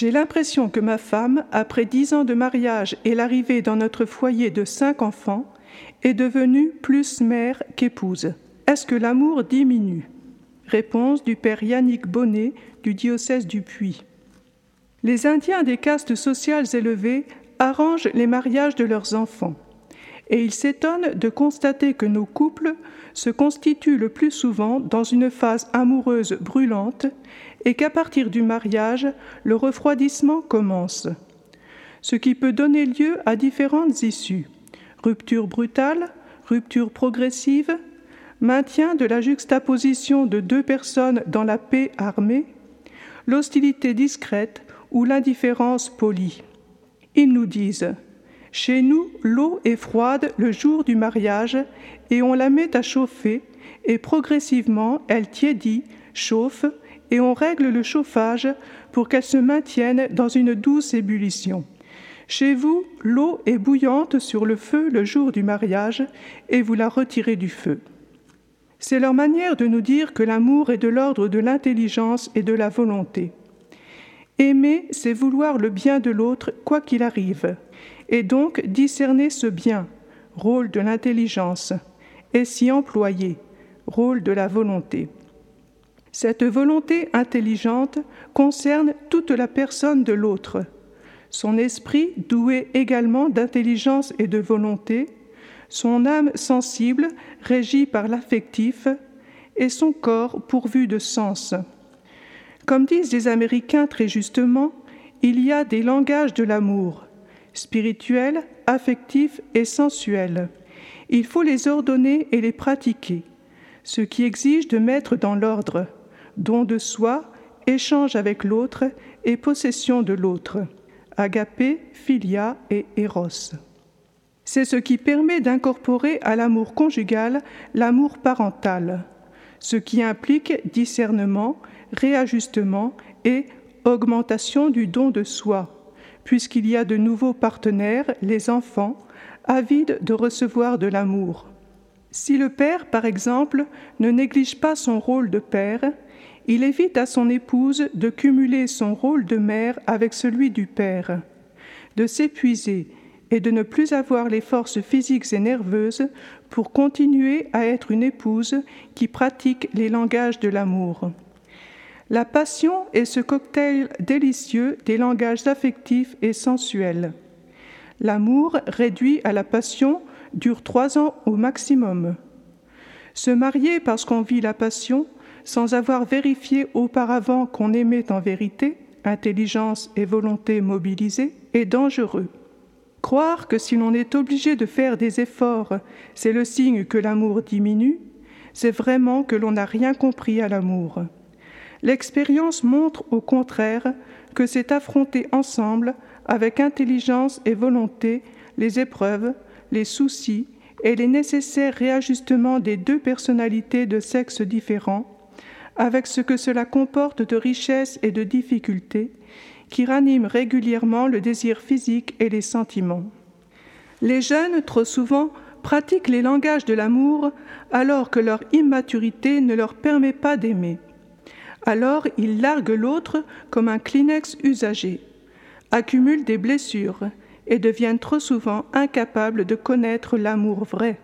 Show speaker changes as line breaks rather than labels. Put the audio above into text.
J'ai l'impression que ma femme, après dix ans de mariage et l'arrivée dans notre foyer de cinq enfants, est devenue plus mère qu'épouse. Est-ce que l'amour diminue? Réponse du père Yannick Bonnet du diocèse du Puy. Les Indiens des castes sociales élevées arrangent les mariages de leurs enfants, et ils s'étonnent de constater que nos couples se constituent le plus souvent dans une phase amoureuse brûlante et qu'à partir du mariage, le refroidissement commence, ce qui peut donner lieu à différentes issues rupture brutale, rupture progressive, maintien de la juxtaposition de deux personnes dans la paix armée, l'hostilité discrète ou l'indifférence polie. Ils nous disent Chez nous, l'eau est froide le jour du mariage et on la met à chauffer, et progressivement elle tiédit, chauffe, et on règle le chauffage pour qu'elle se maintienne dans une douce ébullition. Chez vous, l'eau est bouillante sur le feu le jour du mariage, et vous la retirez du feu. C'est leur manière de nous dire que l'amour est de l'ordre de l'intelligence et de la volonté. Aimer, c'est vouloir le bien de l'autre quoi qu'il arrive, et donc discerner ce bien, rôle de l'intelligence, et s'y employer, rôle de la volonté. Cette volonté intelligente concerne toute la personne de l'autre, son esprit doué également d'intelligence et de volonté, son âme sensible, régie par l'affectif, et son corps pourvu de sens. Comme disent les Américains très justement, il y a des langages de l'amour, spirituel, affectif et sensuel. Il faut les ordonner et les pratiquer, ce qui exige de mettre dans l'ordre, don de soi, échange avec l'autre et possession de l'autre, agapé, philia et éros. C'est ce qui permet d'incorporer à l'amour conjugal l'amour parental, ce qui implique discernement, réajustement et augmentation du don de soi, puisqu'il y a de nouveaux partenaires, les enfants, avides de recevoir de l'amour. Si le père, par exemple, ne néglige pas son rôle de père, il évite à son épouse de cumuler son rôle de mère avec celui du père, de s'épuiser et de ne plus avoir les forces physiques et nerveuses pour continuer à être une épouse qui pratique les langages de l'amour. La passion est ce cocktail délicieux des langages affectifs et sensuels. L'amour, réduit à la passion, dure trois ans au maximum. Se marier parce qu'on vit la passion, sans avoir vérifié auparavant qu'on aimait en vérité, intelligence et volonté mobilisées, est dangereux. Croire que si l'on est obligé de faire des efforts, c'est le signe que l'amour diminue, c'est vraiment que l'on n'a rien compris à l'amour. L'expérience montre au contraire que c'est affronter ensemble, avec intelligence et volonté, les épreuves, les soucis et les nécessaires réajustements des deux personnalités de sexe différents, avec ce que cela comporte de richesse et de difficultés, qui ranime régulièrement le désir physique et les sentiments. Les jeunes, trop souvent, pratiquent les langages de l'amour alors que leur immaturité ne leur permet pas d'aimer. Alors ils larguent l'autre comme un Kleenex usagé, accumulent des blessures et deviennent trop souvent incapables de connaître l'amour vrai.